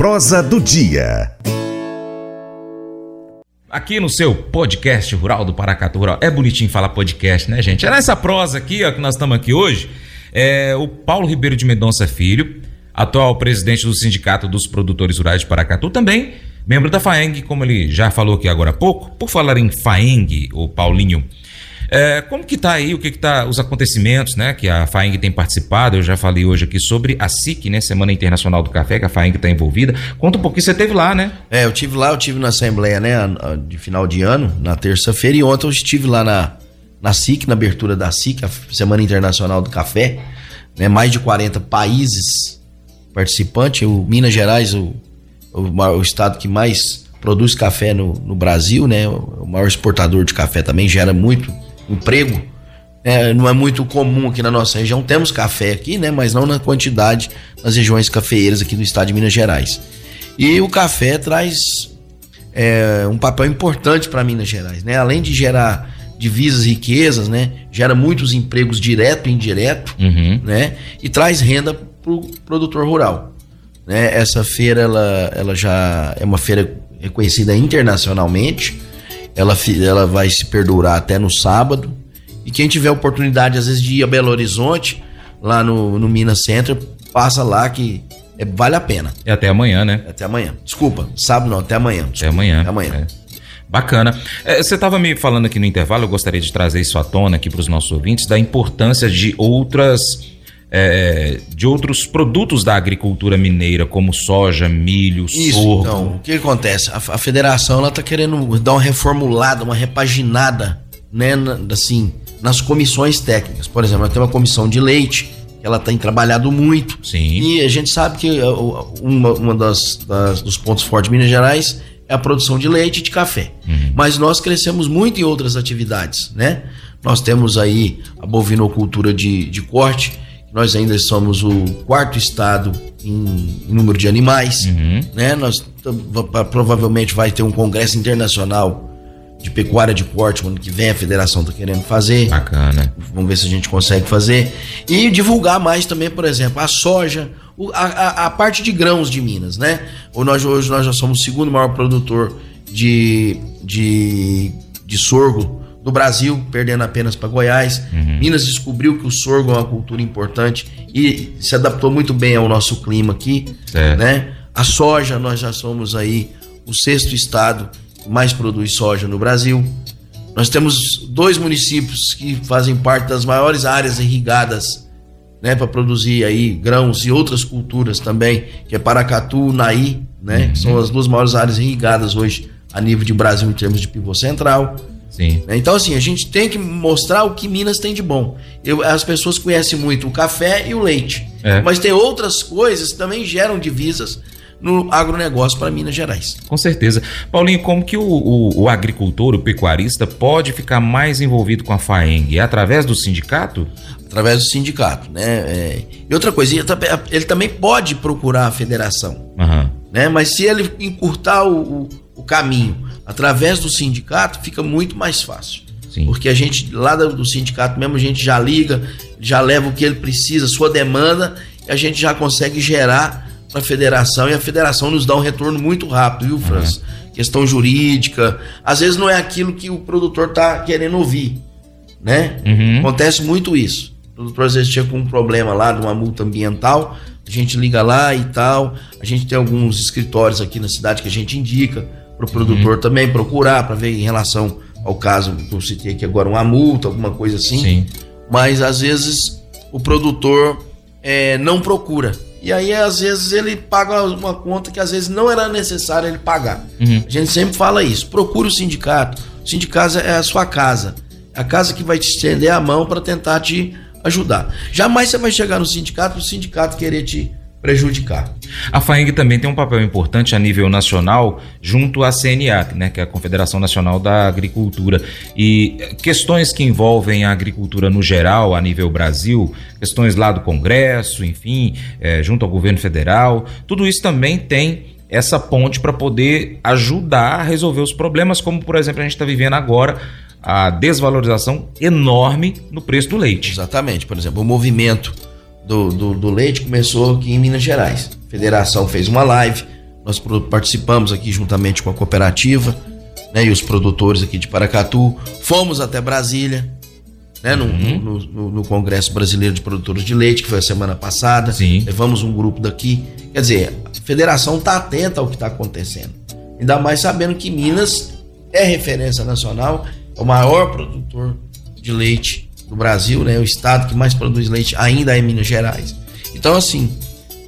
prosa do dia. Aqui no seu podcast rural do Paracatu Rural. É bonitinho falar podcast, né, gente? É nessa prosa aqui, ó, que nós estamos aqui hoje. É o Paulo Ribeiro de Mendonça Filho, atual presidente do Sindicato dos Produtores Rurais de Paracatu, também membro da FAENG, como ele já falou aqui agora há pouco. Por falar em FAENG, o Paulinho, é, como que tá aí, o que que tá os acontecimentos, né, que a FAENG tem participado, eu já falei hoje aqui sobre a SIC, né, Semana Internacional do Café, que a FAENG está envolvida. Conta um pouquinho, você teve lá, né? É, eu tive lá, eu tive na Assembleia, né, de final de ano, na terça-feira, e ontem eu estive lá na, na SIC, na abertura da SIC, a Semana Internacional do Café, né, mais de 40 países participantes, o Minas Gerais, o, o, o estado que mais produz café no, no Brasil, né, o maior exportador de café também, gera muito emprego. É, não é muito comum aqui na nossa região. Temos café aqui, né? Mas não na quantidade nas regiões cafeeiras aqui do estado de Minas Gerais. E o café traz é, um papel importante para Minas Gerais, né? Além de gerar divisas e riquezas, né? Gera muitos empregos direto e indireto, uhum. né? E traz renda para o produtor rural. Né? Essa feira, ela, ela já é uma feira reconhecida internacionalmente ela, ela vai se perdurar até no sábado. E quem tiver oportunidade, às vezes, de ir a Belo Horizonte, lá no, no Minas Center, passa lá que é, vale a pena. É até amanhã, né? Até amanhã. Desculpa, sábado não, até amanhã. Desculpa, até amanhã. Até amanhã. É. Bacana. É, você estava me falando aqui no intervalo, eu gostaria de trazer isso à tona aqui para os nossos ouvintes, da importância de outras é, de outros produtos da agricultura mineira, como soja, milho, Isso, sorgo. Então, o que acontece? A, a federação está querendo dar uma reformulada, uma repaginada, né, assim, nas comissões técnicas. Por exemplo, ela tem uma comissão de leite, que ela tem trabalhado muito. Sim. E a gente sabe que uh, uma, uma das, das, dos pontos fortes de Minas Gerais é a produção de leite e de café. Uhum. Mas nós crescemos muito em outras atividades, né? Nós temos aí a bovinocultura de, de corte, nós ainda somos o quarto estado em, em número de animais, uhum. né? Nós provavelmente vai ter um congresso internacional de pecuária de corte ano que vem a federação está querendo fazer. Bacana. Vamos ver se a gente consegue fazer e divulgar mais também, por exemplo, a soja, a, a, a parte de grãos de Minas, né? Ou nós hoje nós já somos o segundo maior produtor de, de, de sorgo do Brasil, perdendo apenas para Goiás. Uhum. Minas descobriu que o sorgo é uma cultura importante e se adaptou muito bem ao nosso clima aqui, certo. né? A soja, nós já somos aí o sexto estado que mais produz soja no Brasil. Nós temos dois municípios que fazem parte das maiores áreas irrigadas, né, para produzir aí grãos e outras culturas também, que é Paracatu, Naí, né, uhum. que são as duas maiores áreas irrigadas hoje a nível de Brasil em termos de pivô central. Sim. Né? Então, assim, a gente tem que mostrar o que Minas tem de bom. Eu, as pessoas conhecem muito o café e o leite. É. Mas tem outras coisas que também geram divisas no agronegócio para Minas Gerais. Com certeza. Paulinho, como que o, o, o, agricultor, o pecuarista, pode ficar mais envolvido com a FAENG? É através do sindicato? Através do sindicato, né? É... E outra coisa, ele também pode procurar a federação. Uhum. Né? Mas se ele encurtar o, o caminho através do sindicato fica muito mais fácil. Sim. Porque a gente, lá do sindicato mesmo, a gente já liga, já leva o que ele precisa, sua demanda, e a gente já consegue gerar para a federação, e a federação nos dá um retorno muito rápido, viu, França? Uhum. Questão jurídica, às vezes não é aquilo que o produtor tá querendo ouvir, né? Uhum. Acontece muito isso. O produtor às vezes chega com um problema lá de uma multa ambiental, a gente liga lá e tal, a gente tem alguns escritórios aqui na cidade que a gente indica, para o produtor uhum. também procurar para ver em relação ao caso que eu citei aqui agora, uma multa, alguma coisa assim. Sim. Mas às vezes o produtor é, não procura. E aí, às vezes, ele paga uma conta que às vezes não era necessário ele pagar. Uhum. A gente sempre fala isso. Procure o sindicato. O sindicato é a sua casa. É a casa que vai te estender a mão para tentar te ajudar. Jamais você vai chegar no sindicato o sindicato querer te prejudicar. A FAENG também tem um papel importante a nível nacional junto à CNA, né, que é a Confederação Nacional da Agricultura. E questões que envolvem a agricultura no geral, a nível Brasil, questões lá do Congresso, enfim, é, junto ao governo federal, tudo isso também tem essa ponte para poder ajudar a resolver os problemas, como por exemplo a gente está vivendo agora a desvalorização enorme no preço do leite. Exatamente, por exemplo, o movimento do, do, do, leite começou aqui em Minas Gerais. Federação fez uma live nós participamos aqui juntamente com a cooperativa né, e os produtores aqui de Paracatu. Fomos até Brasília, né, no, uhum. no, no, no, Congresso Brasileiro de Produtores de Leite, que foi a semana passada. Sim. Levamos um grupo daqui. Quer dizer, a federação está atenta ao que está acontecendo. Ainda mais sabendo que Minas é referência nacional, é o maior produtor de leite do Brasil, né? O estado que mais produz leite ainda é Minas Gerais. Então, assim,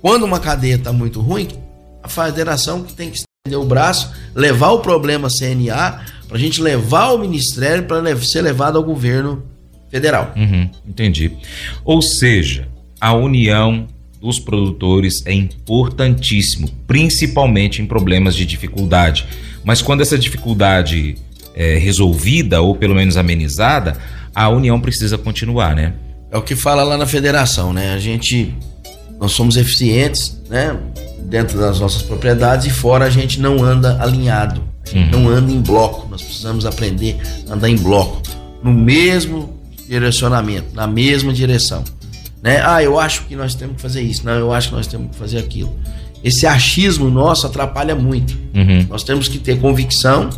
quando uma cadeia está muito ruim, a federação que tem que estender o braço, levar o problema CNA, para a gente levar ao ministério para ser levado ao governo federal. Uhum, entendi. Ou seja, a união dos produtores é importantíssimo, principalmente em problemas de dificuldade. Mas quando essa dificuldade é resolvida ou pelo menos amenizada, a união precisa continuar, né? É o que fala lá na federação, né? A gente nós somos eficientes, né? Dentro das nossas propriedades e fora a gente não anda alinhado, a gente uhum. não anda em bloco. Nós precisamos aprender a andar em bloco, no mesmo direcionamento, na mesma direção, né? Ah, eu acho que nós temos que fazer isso, não, eu acho que nós temos que fazer aquilo. Esse achismo nosso atrapalha muito. Uhum. Nós temos que ter convicção,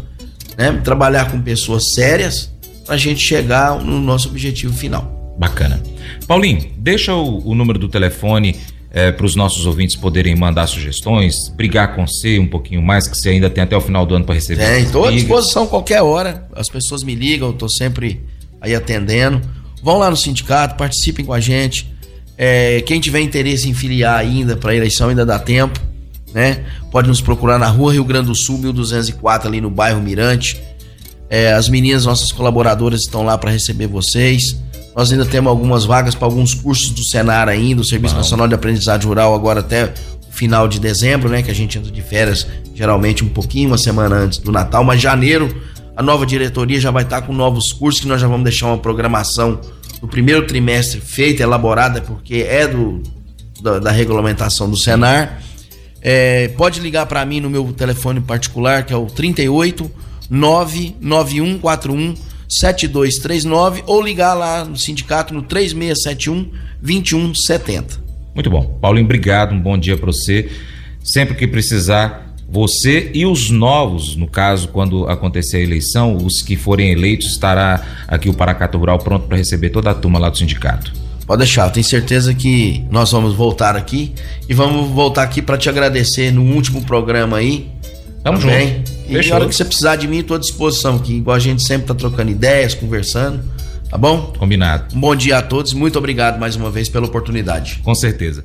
né? Trabalhar com pessoas sérias para a gente chegar no nosso objetivo final. Bacana. Paulinho, deixa o, o número do telefone é, para os nossos ouvintes poderem mandar sugestões, brigar com você um pouquinho mais, que você ainda tem até o final do ano para receber. Tem, estou à disposição qualquer hora. As pessoas me ligam, eu estou sempre aí atendendo. Vão lá no sindicato, participem com a gente. É, quem tiver interesse em filiar ainda para a eleição, ainda dá tempo. Né? Pode nos procurar na rua Rio Grande do Sul, 1204, ali no bairro Mirante. É, as meninas, nossas colaboradoras, estão lá para receber vocês. Nós ainda temos algumas vagas para alguns cursos do Senar ainda, o Serviço Bom. Nacional de Aprendizagem Rural, agora até o final de dezembro, né? Que a gente entra de férias geralmente um pouquinho, uma semana antes do Natal, mas janeiro a nova diretoria já vai estar com novos cursos que nós já vamos deixar uma programação no primeiro trimestre feita, elaborada, porque é do, da, da regulamentação do Senar. É, pode ligar para mim no meu telefone particular, que é o 38 99141 7239 ou ligar lá no sindicato no 3671 2170. Muito bom. Paulinho, obrigado. Um bom dia para você. Sempre que precisar, você e os novos, no caso, quando acontecer a eleição, os que forem eleitos, estará aqui o Paracato Rural pronto para receber toda a turma lá do sindicato. Pode deixar, eu tenho certeza que nós vamos voltar aqui e vamos voltar aqui para te agradecer no último programa aí. Tamo também. junto. E na hora que você precisar de mim, estou à disposição aqui. Igual a gente sempre tá trocando ideias, conversando. Tá bom? Combinado. Um bom dia a todos. Muito obrigado mais uma vez pela oportunidade. Com certeza.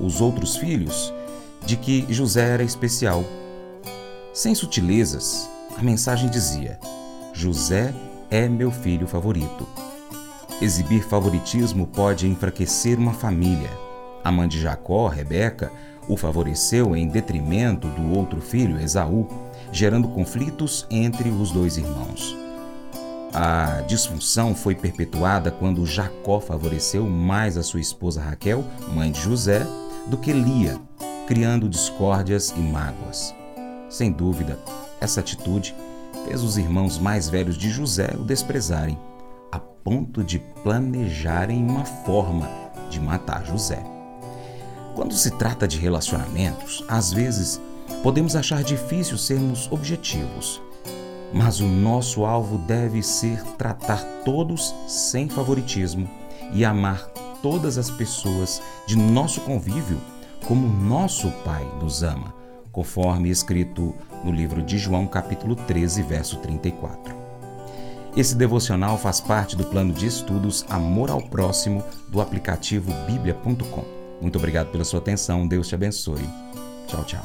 os outros filhos de que José era especial. Sem sutilezas, a mensagem dizia: José é meu filho favorito. Exibir favoritismo pode enfraquecer uma família a mãe de Jacó, Rebeca, o favoreceu em detrimento do outro filho, Esaú, gerando conflitos entre os dois irmãos. A disfunção foi perpetuada quando Jacó favoreceu mais a sua esposa Raquel, mãe de José, do que Lia, criando discórdias e mágoas. Sem dúvida, essa atitude fez os irmãos mais velhos de José o desprezarem, a ponto de planejarem uma forma de matar José. Quando se trata de relacionamentos, às vezes podemos achar difícil sermos objetivos, mas o nosso alvo deve ser tratar todos sem favoritismo e amar todas as pessoas de nosso convívio como nosso Pai nos ama, conforme escrito no livro de João, capítulo 13, verso 34. Esse devocional faz parte do plano de estudos Amor ao Próximo do aplicativo bíblia.com. Muito obrigado pela sua atenção, Deus te abençoe. Tchau, tchau.